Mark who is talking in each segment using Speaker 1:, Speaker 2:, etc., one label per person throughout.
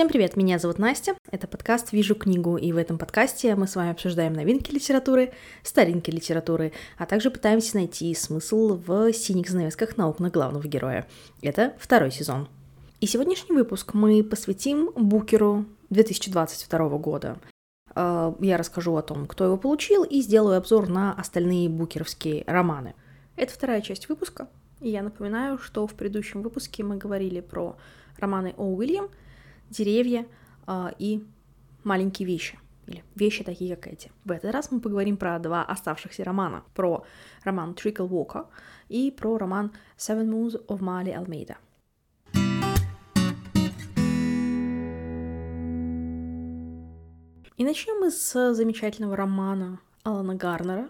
Speaker 1: Всем привет, меня зовут Настя, это подкаст «Вижу книгу», и в этом подкасте мы с вами обсуждаем новинки литературы, старинки литературы, а также пытаемся найти смысл в синих занавесках на окнах главного героя. Это второй сезон. И сегодняшний выпуск мы посвятим Букеру 2022 года. Э, я расскажу о том, кто его получил, и сделаю обзор на остальные букеровские романы. Это вторая часть выпуска, и я напоминаю, что в предыдущем выпуске мы говорили про романы О. Уильям, деревья э, и маленькие вещи. Или вещи такие, как эти. В этот раз мы поговорим про два оставшихся романа. Про роман Trickle Walker и про роман Seven Moons of Mali Almeida. И начнем мы с замечательного романа Алана Гарнера.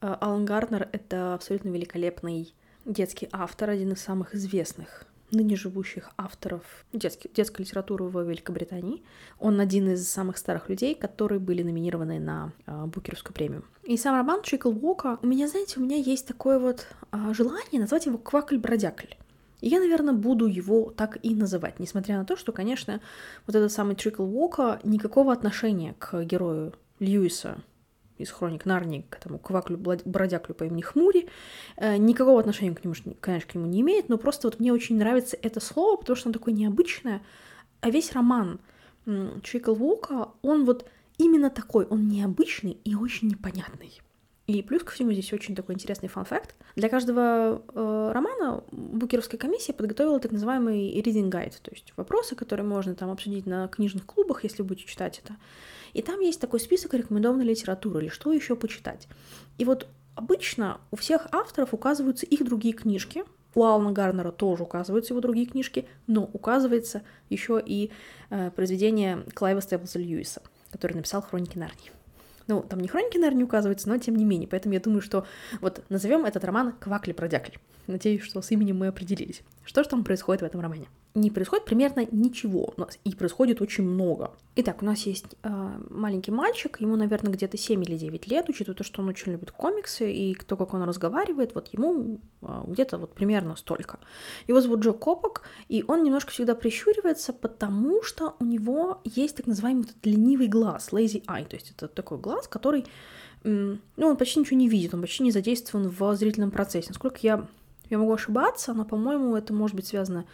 Speaker 1: Э, Алан Гарнер — это абсолютно великолепный детский автор, один из самых известных ныне живущих авторов детской, детской литературы в Великобритании. Он один из самых старых людей, которые были номинированы на э, Букеровскую премию. И сам роман Чикл Уока, у меня, знаете, у меня есть такое вот э, желание назвать его Квакль-бродякль. И я, наверное, буду его так и называть, несмотря на то, что, конечно, вот этот самый Трикл Уока никакого отношения к герою Льюиса из хроник Нарнии, к этому кваклю бродяклю по имени Хмури, э, никакого отношения к нему, конечно, к нему не имеет, но просто вот мне очень нравится это слово, потому что оно такое необычное, а весь роман Чикл Вука, он вот именно такой, он необычный и очень непонятный. И плюс ко всему здесь очень такой интересный фан-факт. Для каждого э, романа Букеровская комиссия подготовила так называемый reading guide, то есть вопросы, которые можно там обсудить на книжных клубах, если будете читать это. И там есть такой список рекомендованной литературы или что еще почитать. И вот обычно у всех авторов указываются их другие книжки, у Алана Гарнера тоже указываются его другие книжки, но указывается еще и э, произведение Клайва Степлса Льюиса, который написал «Хроники Нарнии». Ну, там не хроники, не указываются, но тем не менее. Поэтому я думаю, что вот назовем этот роман «Квакли-продякль». Надеюсь, что с именем мы определились. Что же там происходит в этом романе? Не происходит примерно ничего, у нас и происходит очень много. Итак, у нас есть э, маленький мальчик, ему, наверное, где-то 7 или 9 лет, учитывая то, что он очень любит комиксы, и то, как он разговаривает, вот ему э, где-то вот примерно столько. Его зовут Джо Копок, и он немножко всегда прищуривается, потому что у него есть так называемый этот ленивый глаз, lazy eye, то есть это такой глаз, который, ну, он почти ничего не видит, он почти не задействован в зрительном процессе. Насколько я, я могу ошибаться, но, по-моему, это может быть связано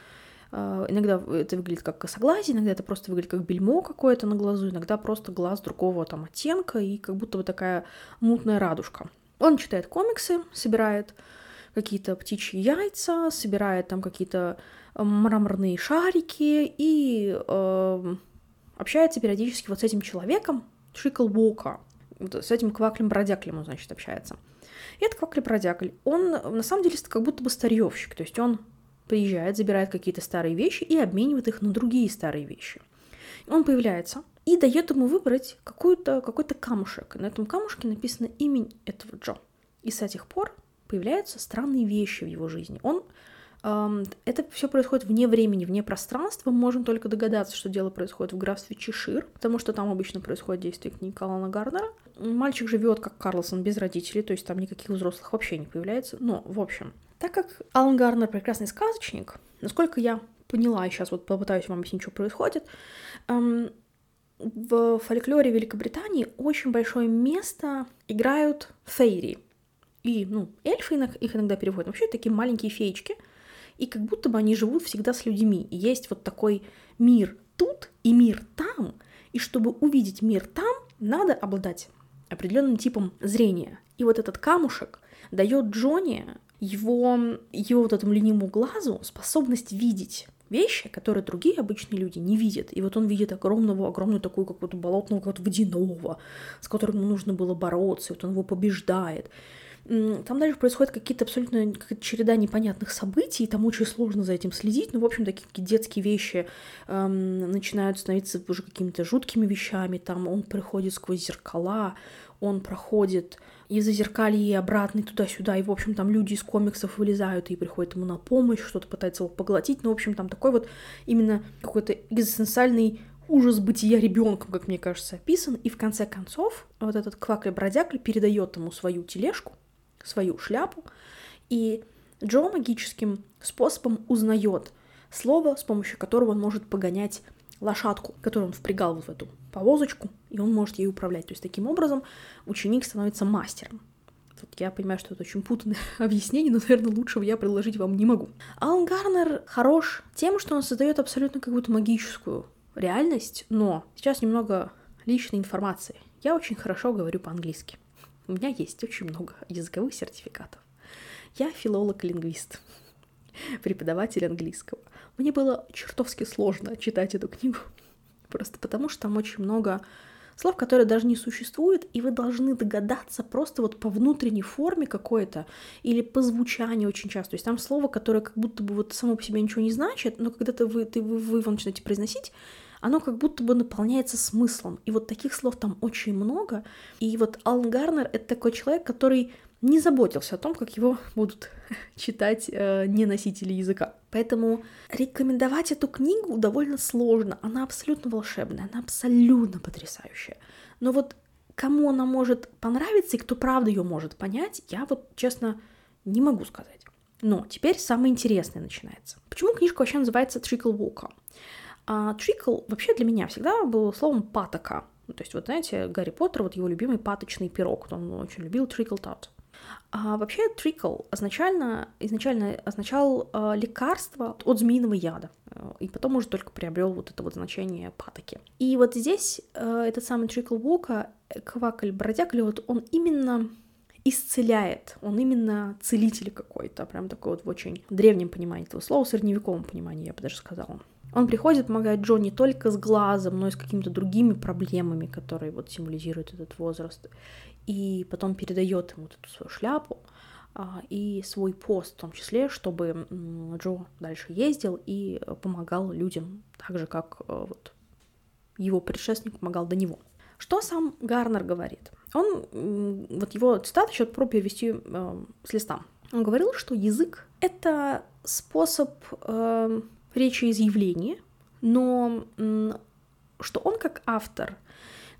Speaker 1: иногда это выглядит как косоглазие, иногда это просто выглядит как бельмо какое-то на глазу, иногда просто глаз другого там оттенка и как будто бы такая мутная радужка. Он читает комиксы, собирает какие-то птичьи яйца, собирает там какие-то э, мраморные шарики и э, общается периодически вот с этим человеком, Шикл Вока, вот с этим кваклем-бродяклем он, значит, общается. И этот квакль-бродякль, он на самом деле как будто бы старьевщик, то есть он приезжает, забирает какие-то старые вещи и обменивает их на другие старые вещи. Он появляется и дает ему выбрать какой-то какой камушек. На этом камушке написано имя этого Джо. И с этих пор появляются странные вещи в его жизни. Он эм, это все происходит вне времени, вне пространства. Мы можем только догадаться, что дело происходит в графстве Чешир, потому что там обычно происходит действие книги Калана Гарнера. Мальчик живет как Карлсон без родителей, то есть там никаких взрослых вообще не появляется. Но, в общем, так как Алан Гарнер прекрасный сказочник, насколько я поняла, и сейчас вот попытаюсь вам объяснить, что происходит, эм, в фольклоре Великобритании очень большое место играют фейри. И, ну, эльфы их иногда переводят. Вообще такие маленькие феечки. И как будто бы они живут всегда с людьми. И есть вот такой мир тут и мир там. И чтобы увидеть мир там, надо обладать определенным типом зрения. И вот этот камушек дает Джонни его, его вот этому ленивому глазу способность видеть вещи, которые другие обычные люди не видят. И вот он видит огромного, огромную такую какую-то болотного, какого-то водяного, с которым ему нужно было бороться, и вот он его побеждает. Там дальше происходят какие-то абсолютно какая-то череда непонятных событий, и там очень сложно за этим следить. Ну, в общем, такие детские вещи эм, начинают становиться уже какими-то жуткими вещами. Там он приходит сквозь зеркала, он проходит и обратно, и туда-сюда, и, в общем, там люди из комиксов вылезают и приходят ему на помощь, что-то пытаются его поглотить, ну, в общем, там такой вот именно какой-то экзистенциальный ужас бытия ребенком, как мне кажется, описан, и в конце концов вот этот квакля-бродякль передает ему свою тележку, свою шляпу, и Джо магическим способом узнает слово, с помощью которого он может погонять лошадку, которую он впрягал вот в эту повозочку, и он может ей управлять. То есть таким образом ученик становится мастером. Тут я понимаю, что это очень путанное объяснение, но, наверное, лучшего я предложить вам не могу. Алан Гарнер хорош тем, что он создает абсолютно какую-то магическую реальность, но сейчас немного личной информации. Я очень хорошо говорю по-английски. У меня есть очень много языковых сертификатов. Я филолог-лингвист, преподаватель английского. Мне было чертовски сложно читать эту книгу, просто потому что там очень много слов, которые даже не существуют, и вы должны догадаться просто вот по внутренней форме какой-то или по звучанию очень часто. То есть там слово, которое как будто бы вот само по себе ничего не значит, но когда ты, вы, ты, вы, вы его начинаете произносить, оно как будто бы наполняется смыслом. И вот таких слов там очень много. И вот Алан Гарнер — это такой человек, который не заботился о том, как его будут читать э, не носители языка. Поэтому рекомендовать эту книгу довольно сложно. Она абсолютно волшебная, она абсолютно потрясающая. Но вот кому она может понравиться и кто правда ее может понять, я вот, честно, не могу сказать. Но теперь самое интересное начинается. Почему книжка вообще называется «Trickle Walker»? А trickle вообще для меня всегда был словом патока. Ну, то есть, вот знаете, Гарри Поттер, вот его любимый паточный пирог, он очень любил trickle tot. А вообще trickle изначально, изначально означал э, лекарство от змеиного яда, э, и потом уже только приобрел вот это вот значение патоки. И вот здесь э, этот самый trickle вока, квакль бродягль, вот он именно исцеляет, он именно целитель какой-то, прям такой вот в очень древнем понимании этого слова, средневековом понимании, я бы даже сказала. Он приходит, помогает Джо не только с глазом, но и с какими-то другими проблемами, которые вот символизируют этот возраст и потом передает ему вот эту свою шляпу а, и свой пост в том числе, чтобы Джо дальше ездил и помогал людям так же, как а, вот его предшественник помогал до него. Что сам Гарнер говорит? Он, вот его цитата сейчас про перевести э, с листа. Он говорил, что язык — это способ э, речеизъявления, но что он как автор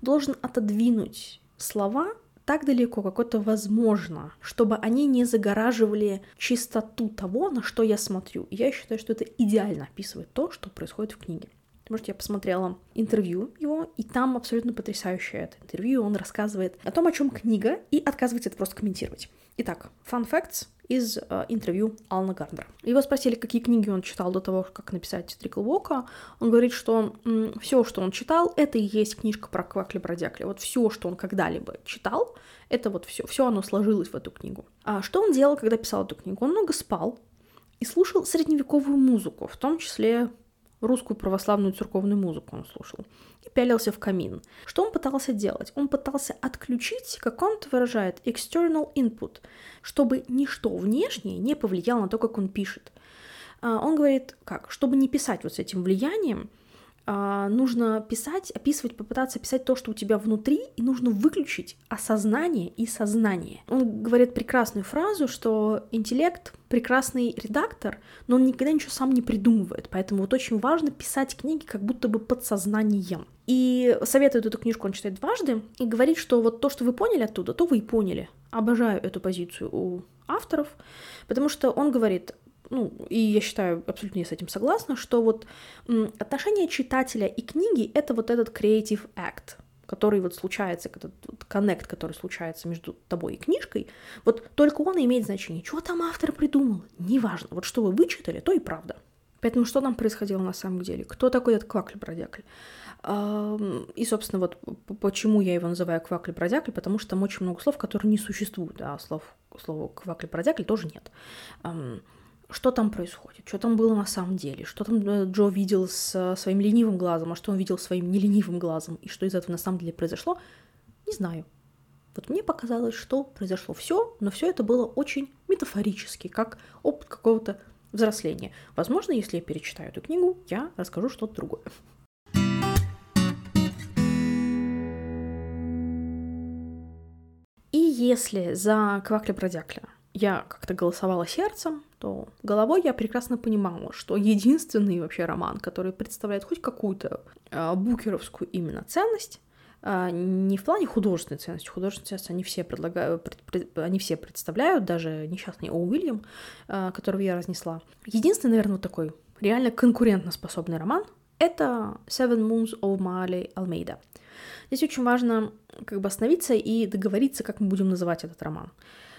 Speaker 1: должен отодвинуть слова так далеко, как это возможно, чтобы они не загораживали чистоту того, на что я смотрю. Я считаю, что это идеально описывает то, что происходит в книге. Потому что я посмотрела интервью его, и там абсолютно потрясающее это интервью. Он рассказывает о том, о чем книга, и отказывается это просто комментировать. Итак, fun facts из э, интервью Алана Гарднера. Его спросили, какие книги он читал до того, как написать Трикл Вока. Он говорит, что м, все, что он читал, это и есть книжка про Квакли Бродякли. Вот все, что он когда-либо читал, это вот все, все оно сложилось в эту книгу. А что он делал, когда писал эту книгу? Он много спал и слушал средневековую музыку, в том числе русскую православную церковную музыку он слушал и пялился в камин. Что он пытался делать? Он пытался отключить, как он это выражает, external input, чтобы ничто внешнее не повлияло на то, как он пишет. А, он говорит, как, чтобы не писать вот с этим влиянием, нужно писать, описывать, попытаться описать то, что у тебя внутри, и нужно выключить осознание и сознание. Он говорит прекрасную фразу, что интеллект прекрасный редактор, но он никогда ничего сам не придумывает, поэтому вот очень важно писать книги как будто бы подсознанием. И советует эту книжку он читает дважды и говорит, что вот то, что вы поняли оттуда, то вы и поняли. Обожаю эту позицию у авторов, потому что он говорит, ну, и я считаю, абсолютно я с этим согласна, что вот отношение читателя и книги — это вот этот creative act, который вот случается, этот вот коннект, который случается между тобой и книжкой, вот только он имеет значение. Что там автор придумал? Неважно. Вот что вы вычитали, то и правда. Поэтому что там происходило на самом деле? Кто такой этот квакль-бродякль? И, собственно, вот почему я его называю квакль-бродякль, потому что там очень много слов, которые не существуют, а слов, слова квакль-бродякль тоже нет что там происходит, что там было на самом деле, что там э, Джо видел с своим ленивым глазом, а что он видел своим неленивым глазом, и что из этого на самом деле произошло, не знаю. Вот мне показалось, что произошло все, но все это было очень метафорически, как опыт какого-то взросления. Возможно, если я перечитаю эту книгу, я расскажу что-то другое. И если за Квакля-Бродякля я как-то голосовала сердцем, то головой я прекрасно понимала, что единственный вообще роман, который представляет хоть какую-то э, букеровскую именно ценность, э, не в плане художественной ценности, художественной ценности они все, предлагают, пред, пред, они все представляют, даже несчастный О. Уильям, э, которого я разнесла. Единственный, наверное, вот такой реально конкурентоспособный роман — это Seven Moons of Mali Almeida. Здесь очень важно как бы остановиться и договориться, как мы будем называть этот роман.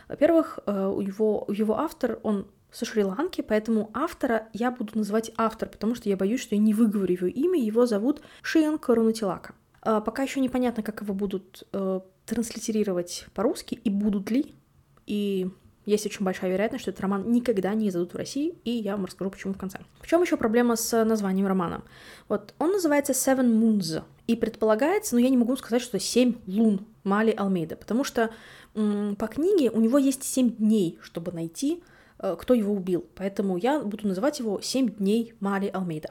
Speaker 1: Во-первых, э, у его, его автор, он со Шри-Ланки, поэтому автора я буду называть автор, потому что я боюсь, что я не выговорю его имя. Его зовут Шиен Карунатилака. А, пока еще непонятно, как его будут э, транслитерировать по-русски и будут ли. И есть очень большая вероятность, что этот роман никогда не издадут в России, и я вам расскажу, почему в конце. В чем еще проблема с названием романа? Вот он называется Seven Moons, и предполагается, но я не могу сказать, что семь лун Мали Алмейда, потому что м- по книге у него есть семь дней, чтобы найти, кто его убил. Поэтому я буду называть его «Семь дней Мали Алмейда»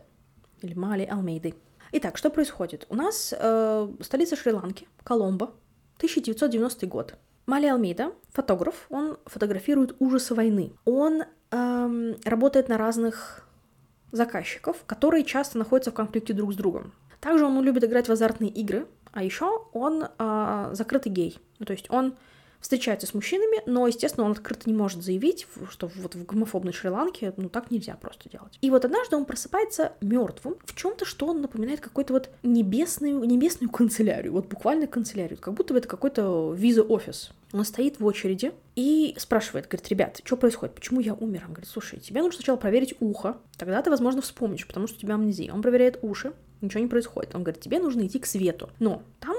Speaker 1: или Мали Алмейды. Итак, что происходит? У нас э, столица Шри-Ланки, Коломбо, 1990 год. Мали Алмейда, фотограф, он фотографирует ужасы войны. Он эм, работает на разных заказчиков, которые часто находятся в конфликте друг с другом. Также он любит играть в азартные игры, а еще он э, закрытый гей. Ну, то есть он встречается с мужчинами, но, естественно, он открыто не может заявить, что вот в гомофобной Шри-Ланке, ну, так нельзя просто делать. И вот однажды он просыпается мертвым в чем-то, что он напоминает какой-то вот небесную, небесную канцелярию, вот буквально канцелярию, как будто бы это какой-то виза-офис. Он стоит в очереди и спрашивает, говорит, ребят, что происходит, почему я умер? Он говорит, слушай, тебе нужно сначала проверить ухо, тогда ты, возможно, вспомнишь, потому что у тебя амнезия. Он проверяет уши, ничего не происходит. Он говорит, тебе нужно идти к свету. Но там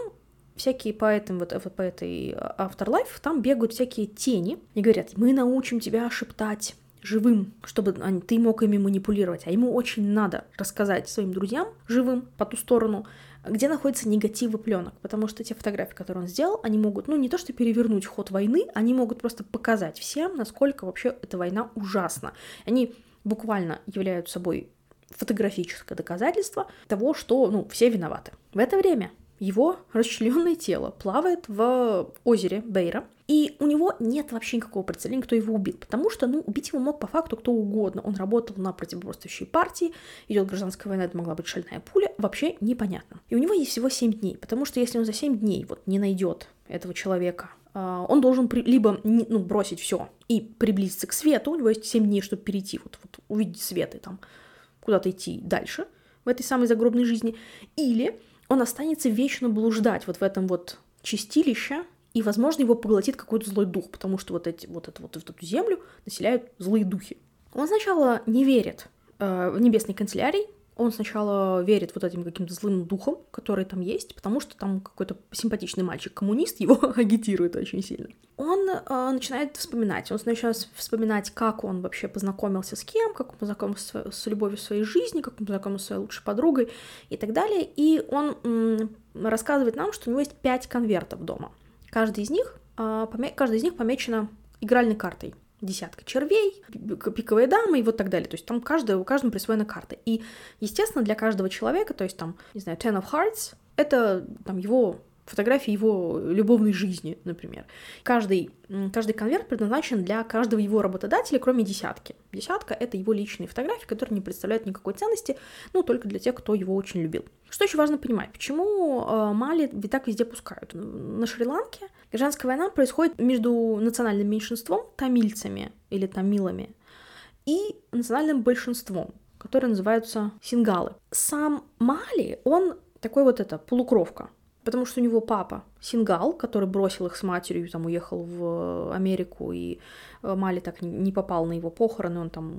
Speaker 1: всякие по, вот, вот по этой Afterlife, там бегают всякие тени и говорят, мы научим тебя шептать живым, чтобы ты мог ими манипулировать. А ему очень надо рассказать своим друзьям живым по ту сторону, где находятся негативы пленок, потому что те фотографии, которые он сделал, они могут, ну, не то что перевернуть ход войны, они могут просто показать всем, насколько вообще эта война ужасна. Они буквально являются собой фотографическое доказательство того, что, ну, все виноваты. В это время его расчлененное тело плавает в озере Бейра, и у него нет вообще никакого представления, кто его убил, потому что, ну, убить его мог по факту кто угодно. Он работал на противоборствующей партии, идет гражданская война, это могла быть шальная пуля, вообще непонятно. И у него есть всего 7 дней, потому что если он за 7 дней вот не найдет этого человека, а, он должен при, либо ну, бросить все и приблизиться к свету, у него есть 7 дней, чтобы перейти, вот, вот увидеть свет и там куда-то идти дальше в этой самой загробной жизни, или он останется вечно блуждать вот в этом вот чистилище, и, возможно, его поглотит какой-то злой дух, потому что вот, эти, вот, это, вот эту землю населяют злые духи. Он сначала не верит э, в небесный канцелярий, он сначала верит вот этим каким-то злым духом, который там есть, потому что там какой-то симпатичный мальчик-коммунист его агитирует очень сильно. Он э, начинает вспоминать, он начинает вспоминать, как он вообще познакомился с кем, как он познакомился с, любовью своей жизни, как он познакомился с своей лучшей подругой и так далее. И он м- рассказывает нам, что у него есть пять конвертов дома. Каждый из них, э, поме- каждый из них помечена игральной картой десятка червей, пиковая дама и вот так далее. То есть там каждая, у каждого присвоена карта. И, естественно, для каждого человека, то есть там, не знаю, Ten of Hearts, это там его фотографии его любовной жизни, например. Каждый, каждый конверт предназначен для каждого его работодателя, кроме десятки. Десятка — это его личные фотографии, которые не представляют никакой ценности, ну, только для тех, кто его очень любил. Что еще важно понимать? Почему э, Мали ведь так везде пускают? На Шри-Ланке гражданская война происходит между национальным меньшинством, тамильцами или тамилами, и национальным большинством, которые называются сингалы. Сам Мали, он такой вот это, полукровка. Потому что у него папа сингал, который бросил их с матерью, там уехал в Америку, и э, Мали так не попал на его похороны, он там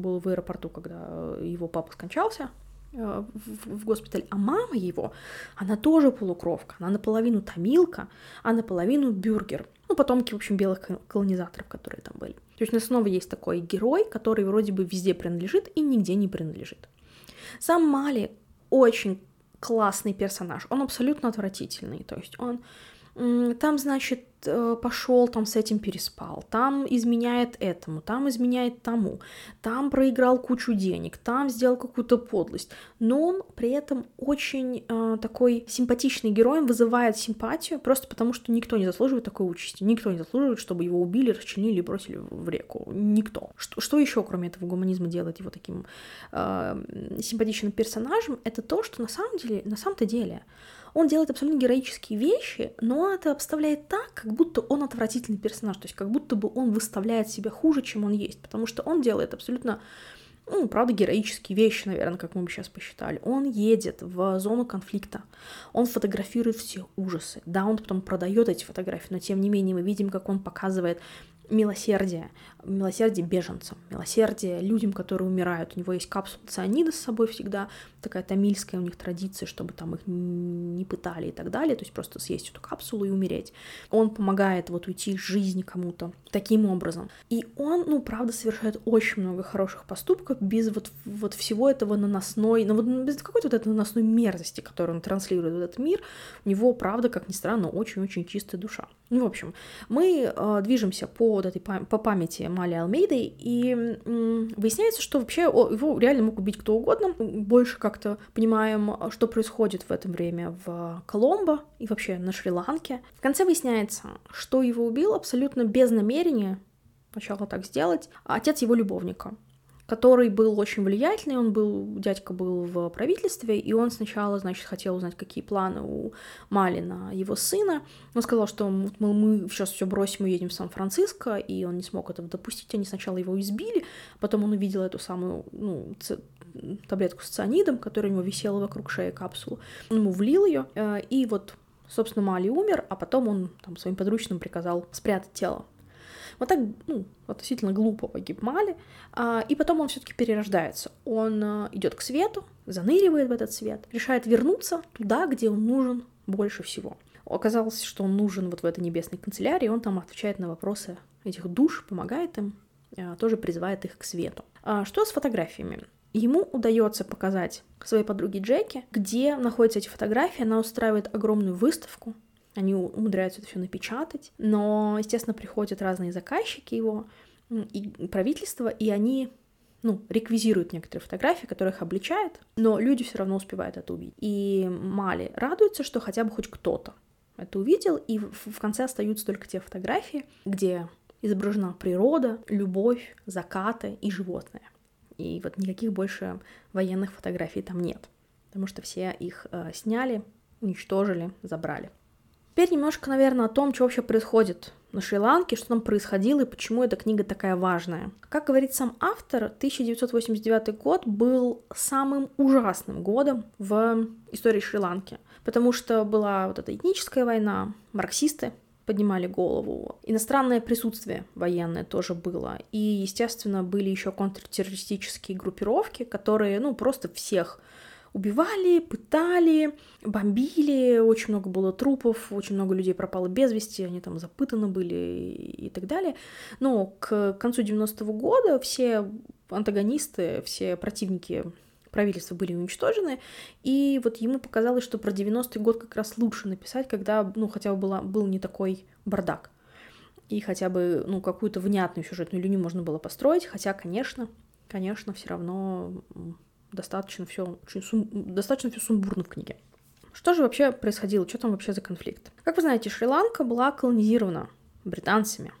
Speaker 1: был в аэропорту, когда его папа скончался э, в, госпиталь, а мама его, она тоже полукровка, она наполовину тамилка, а наполовину бюргер. Ну, потомки, в общем, белых колонизаторов, которые там были. То есть у нас снова есть такой герой, который вроде бы везде принадлежит и нигде не принадлежит. Сам Мали очень классный персонаж, он абсолютно отвратительный, то есть он там, значит, э, пошел, там с этим переспал, там изменяет этому, там изменяет тому, там проиграл кучу денег, там сделал какую-то подлость. Но он при этом очень э, такой симпатичный герой, вызывает симпатию, просто потому что никто не заслуживает такой участи. Никто не заслуживает, чтобы его убили, расчленили и бросили в реку. Никто. Что, что еще, кроме этого гуманизма, делает его таким э, симпатичным персонажем? Это то, что на самом деле, на самом-то деле, он делает абсолютно героические вещи, но это обставляет так, как будто он отвратительный персонаж, то есть как будто бы он выставляет себя хуже, чем он есть, потому что он делает абсолютно ну, правда, героические вещи, наверное, как мы бы сейчас посчитали. Он едет в зону конфликта, он фотографирует все ужасы. Да, он потом продает эти фотографии, но тем не менее мы видим, как он показывает милосердие, милосердие беженцам, милосердие людям, которые умирают. У него есть капсула цианида с собой всегда, такая тамильская у них традиция, чтобы там их не пытали и так далее, то есть просто съесть эту капсулу и умереть. Он помогает вот уйти из жизни кому-то таким образом. И он, ну, правда, совершает очень много хороших поступков без вот, вот всего этого наносной, ну, вот без какой-то вот этой наносной мерзости, которую он транслирует в этот мир. У него, правда, как ни странно, очень-очень чистая душа. Ну, в общем, мы э, движемся по вот этой по памяти Мали Алмейды, и выясняется, что вообще его реально мог убить кто угодно. Больше как-то понимаем, что происходит в это время в Коломбо и вообще на Шри-Ланке. В конце выясняется, что его убил абсолютно без намерения, сначала так сделать, отец его любовника который был очень влиятельный, он был, дядька был в правительстве, и он сначала, значит, хотел узнать, какие планы у Мали на его сына. Он сказал, что мы, мы сейчас все бросим и едем в Сан-Франциско, и он не смог этого допустить. Они сначала его избили, потом он увидел эту самую, ну, таблетку с цианидом, которая у него висела вокруг шеи капсулу. Он ему влил ее, э, и вот, собственно, Мали умер, а потом он там своим подручным приказал спрятать тело вот так, ну, относительно глупо погиб Мали, а, и потом он все-таки перерождается. Он а, идет к свету, заныривает в этот свет, решает вернуться туда, где он нужен больше всего. Оказалось, что он нужен вот в этой небесной канцелярии, он там отвечает на вопросы этих душ, помогает им, а, тоже призывает их к свету. Что с фотографиями? Ему удается показать своей подруге Джеки, где находятся эти фотографии. Она устраивает огромную выставку, они умудряются это все напечатать, но, естественно, приходят разные заказчики его и правительство, и они ну, реквизируют некоторые фотографии, которые их обличают, но люди все равно успевают это увидеть. И Мали радуется, что хотя бы хоть кто-то это увидел, и в конце остаются только те фотографии, где изображена природа, любовь, закаты и животные. И вот никаких больше военных фотографий там нет, потому что все их э, сняли, уничтожили, забрали. Теперь немножко, наверное, о том, что вообще происходит на Шри-Ланке, что там происходило и почему эта книга такая важная. Как говорит сам автор, 1989 год был самым ужасным годом в истории Шри-Ланки, потому что была вот эта этническая война, марксисты поднимали голову. Иностранное присутствие военное тоже было. И, естественно, были еще контртеррористические группировки, которые, ну, просто всех убивали, пытали, бомбили, очень много было трупов, очень много людей пропало без вести, они там запытаны были и так далее. Но к концу 90-го года все антагонисты, все противники правительства были уничтожены, и вот ему показалось, что про 90-й год как раз лучше написать, когда, ну, хотя бы была, был не такой бардак, и хотя бы, ну, какую-то внятную сюжетную линию можно было построить, хотя, конечно, конечно, все равно достаточно все очень сум... достаточно все сумбурно в книге. Что же вообще происходило? Что там вообще за конфликт? Как вы знаете, Шри-Ланка была колонизирована британцами,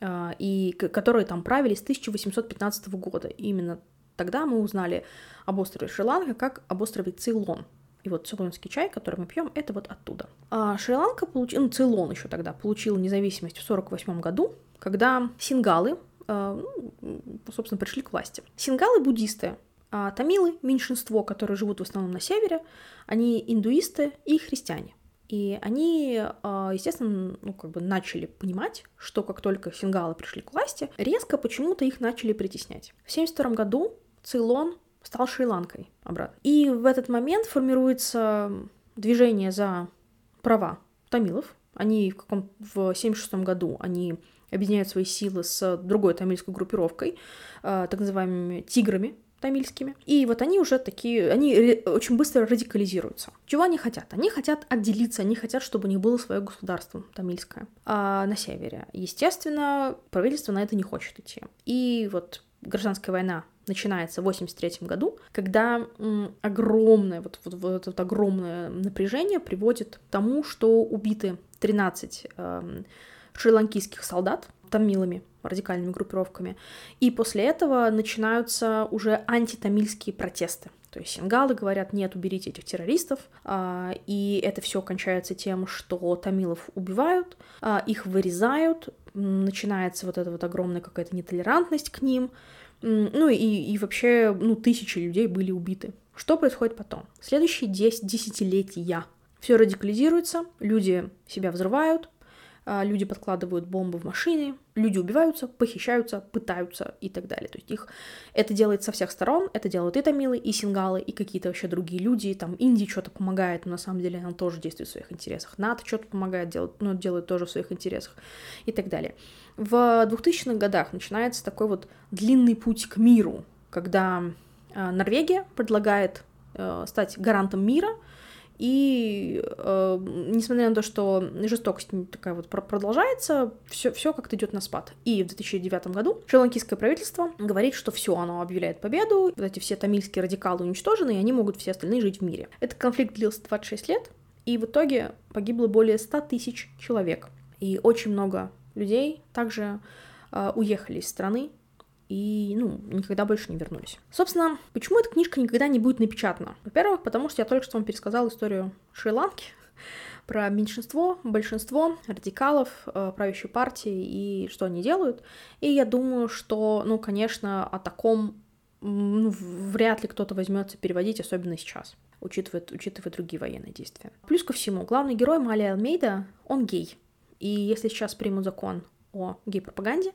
Speaker 1: э, и которые там правили с 1815 года. И именно тогда мы узнали об острове Шри-Ланка как об острове Цейлон. И вот цейлонский чай, который мы пьем, это вот оттуда. А Шри-Ланка получила, ну, Цейлон еще тогда получил независимость в 1948 году, когда сингалы, э, ну, собственно, пришли к власти. Сингалы буддисты, а тамилы, меньшинство, которые живут в основном на севере, они индуисты и христиане. И они, а, естественно, ну, как бы начали понимать, что как только сингалы пришли к власти, резко почему-то их начали притеснять. В 1972 году Цейлон стал Шри-Ланкой обратно. И в этот момент формируется движение за права тамилов. Они в, каком в 76 году они объединяют свои силы с другой тамильской группировкой, а, так называемыми тиграми, тамильскими. И вот они уже такие, они очень быстро радикализируются. Чего они хотят? Они хотят отделиться, они хотят, чтобы у них было свое государство тамильское а на севере. Естественно, правительство на это не хочет идти. И вот гражданская война начинается в 83 году, когда огромное, вот, вот, вот это огромное напряжение приводит к тому, что убиты 13 э, шри-ланкийских солдат, тамилами, радикальными группировками. И после этого начинаются уже антитамильские протесты. То есть сингалы говорят, нет, уберите этих террористов, а, и это все кончается тем, что тамилов убивают, а, их вырезают, начинается вот эта вот огромная какая-то нетолерантность к ним, ну и, и вообще, ну, тысячи людей были убиты. Что происходит потом? Следующие 10 десятилетия. Все радикализируется, люди себя взрывают, люди подкладывают бомбы в машины, люди убиваются, похищаются, пытаются и так далее. То есть их это делает со всех сторон, это делают и тамилы, и сингалы, и какие-то вообще другие люди, там Индия что-то помогает, но на самом деле она тоже действует в своих интересах, НАТО что-то помогает, делать, но ну, делает тоже в своих интересах и так далее. В 2000-х годах начинается такой вот длинный путь к миру, когда а, Норвегия предлагает э, стать гарантом мира, и э, несмотря на то, что жестокость такая вот продолжается, все, все как-то идет на спад. И в 2009 году шри-ланкийское правительство говорит, что все, оно объявляет победу, вот эти все тамильские радикалы уничтожены, и они могут все остальные жить в мире. Этот конфликт длился 26 лет, и в итоге погибло более 100 тысяч человек. И очень много людей также э, уехали из страны, и, ну, никогда больше не вернулись. Собственно, почему эта книжка никогда не будет напечатана? Во-первых, потому что я только что вам пересказала историю Шри-Ланки, про меньшинство, большинство радикалов, э, правящей партии и что они делают. И я думаю, что, ну, конечно, о таком ну, вряд ли кто-то возьмется переводить, особенно сейчас, учитывая, учитывая другие военные действия. Плюс ко всему, главный герой Мали Алмейда, он гей. И если сейчас примут закон о гей-пропаганде,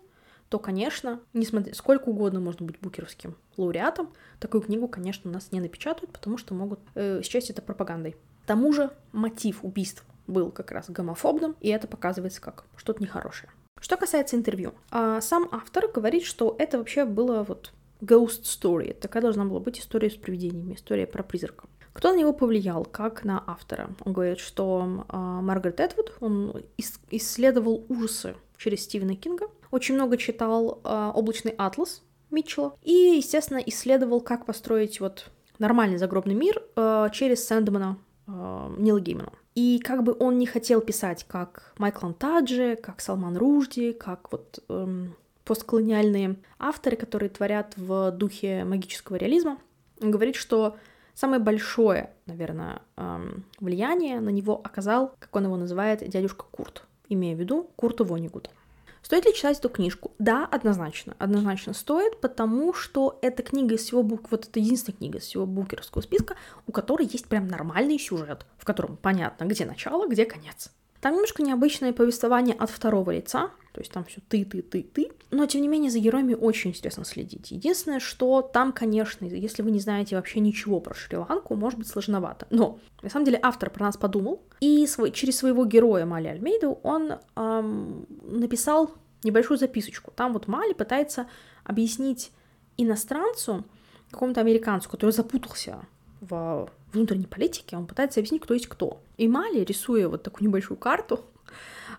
Speaker 1: то, конечно, несмотря сколько угодно можно быть букеровским лауреатом, такую книгу, конечно, у нас не напечатают, потому что могут э, счесть это пропагандой. К тому же мотив убийств был как раз гомофобным, и это показывается как что-то нехорошее. Что касается интервью, а сам автор говорит, что это вообще было вот ghost story. Такая должна была быть история с привидениями, история про призрака. Кто на него повлиял, как на автора? Он говорит, что э, Маргарет Этвуд, он ис- исследовал ужасы через Стивена Кинга, очень много читал э, «Облачный атлас» Митчелла и, естественно, исследовал, как построить вот нормальный загробный мир э, через Сэндмана э, Нила Геймана. И как бы он не хотел писать как Майкл Антаджи, как Салман Ружди, как вот эм, постколониальные авторы, которые творят в духе магического реализма, он говорит, что самое большое, наверное, эм, влияние на него оказал, как он его называет, дядюшка Курт, имея в виду Курта Вонигута. Стоит ли читать эту книжку? Да, однозначно. Однозначно стоит, потому что эта книга из всего бук... вот это единственная книга из всего букеровского списка, у которой есть прям нормальный сюжет, в котором понятно, где начало, где конец. Там немножко необычное повествование от второго лица, то есть там все ты, ты, ты, ты. Но, тем не менее, за героями очень интересно следить. Единственное, что там, конечно, если вы не знаете вообще ничего про Шри-Ланку, может быть сложновато. Но, на самом деле, автор про нас подумал, и свой, через своего героя Мали Альмейду он эм, написал небольшую записочку. Там вот Мали пытается объяснить иностранцу, какому-то американцу, который запутался в внутренней политике, он пытается объяснить, кто есть кто. И Мали, рисуя вот такую небольшую карту,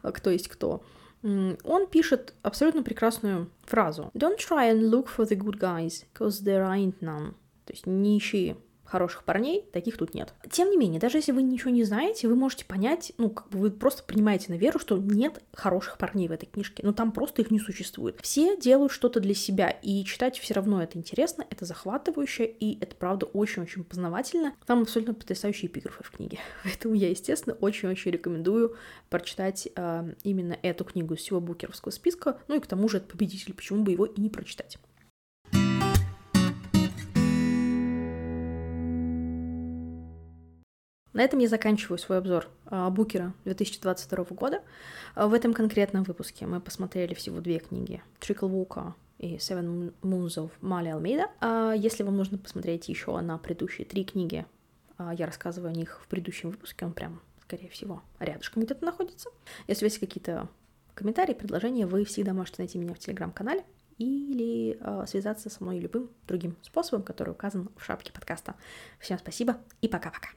Speaker 1: кто есть кто, он пишет абсолютно прекрасную фразу. Don't try and look for the good guys, because there ain't none. То есть не ищи хороших парней, таких тут нет. Тем не менее, даже если вы ничего не знаете, вы можете понять, ну, как бы вы просто принимаете на веру, что нет хороших парней в этой книжке. Но там просто их не существует. Все делают что-то для себя, и читать все равно это интересно, это захватывающе, и это, правда, очень-очень познавательно. Там абсолютно потрясающие эпиграфы в книге. Поэтому я, естественно, очень-очень рекомендую прочитать э, именно эту книгу из всего букеровского списка. Ну и к тому же это победитель, почему бы его и не прочитать. На этом я заканчиваю свой обзор а, Букера 2022 года. А, в этом конкретном выпуске мы посмотрели всего две книги «Trickle Walker» и Seven Moons of Мали Алмейда. А если вам нужно посмотреть еще на предыдущие три книги, я рассказываю о них в предыдущем выпуске, он прям, скорее всего, рядышком где-то находится. Если есть какие-то комментарии, предложения, вы всегда можете найти меня в телеграм-канале или э, связаться со мной любым другим способом, который указан в шапке подкаста. Всем спасибо и пока-пока.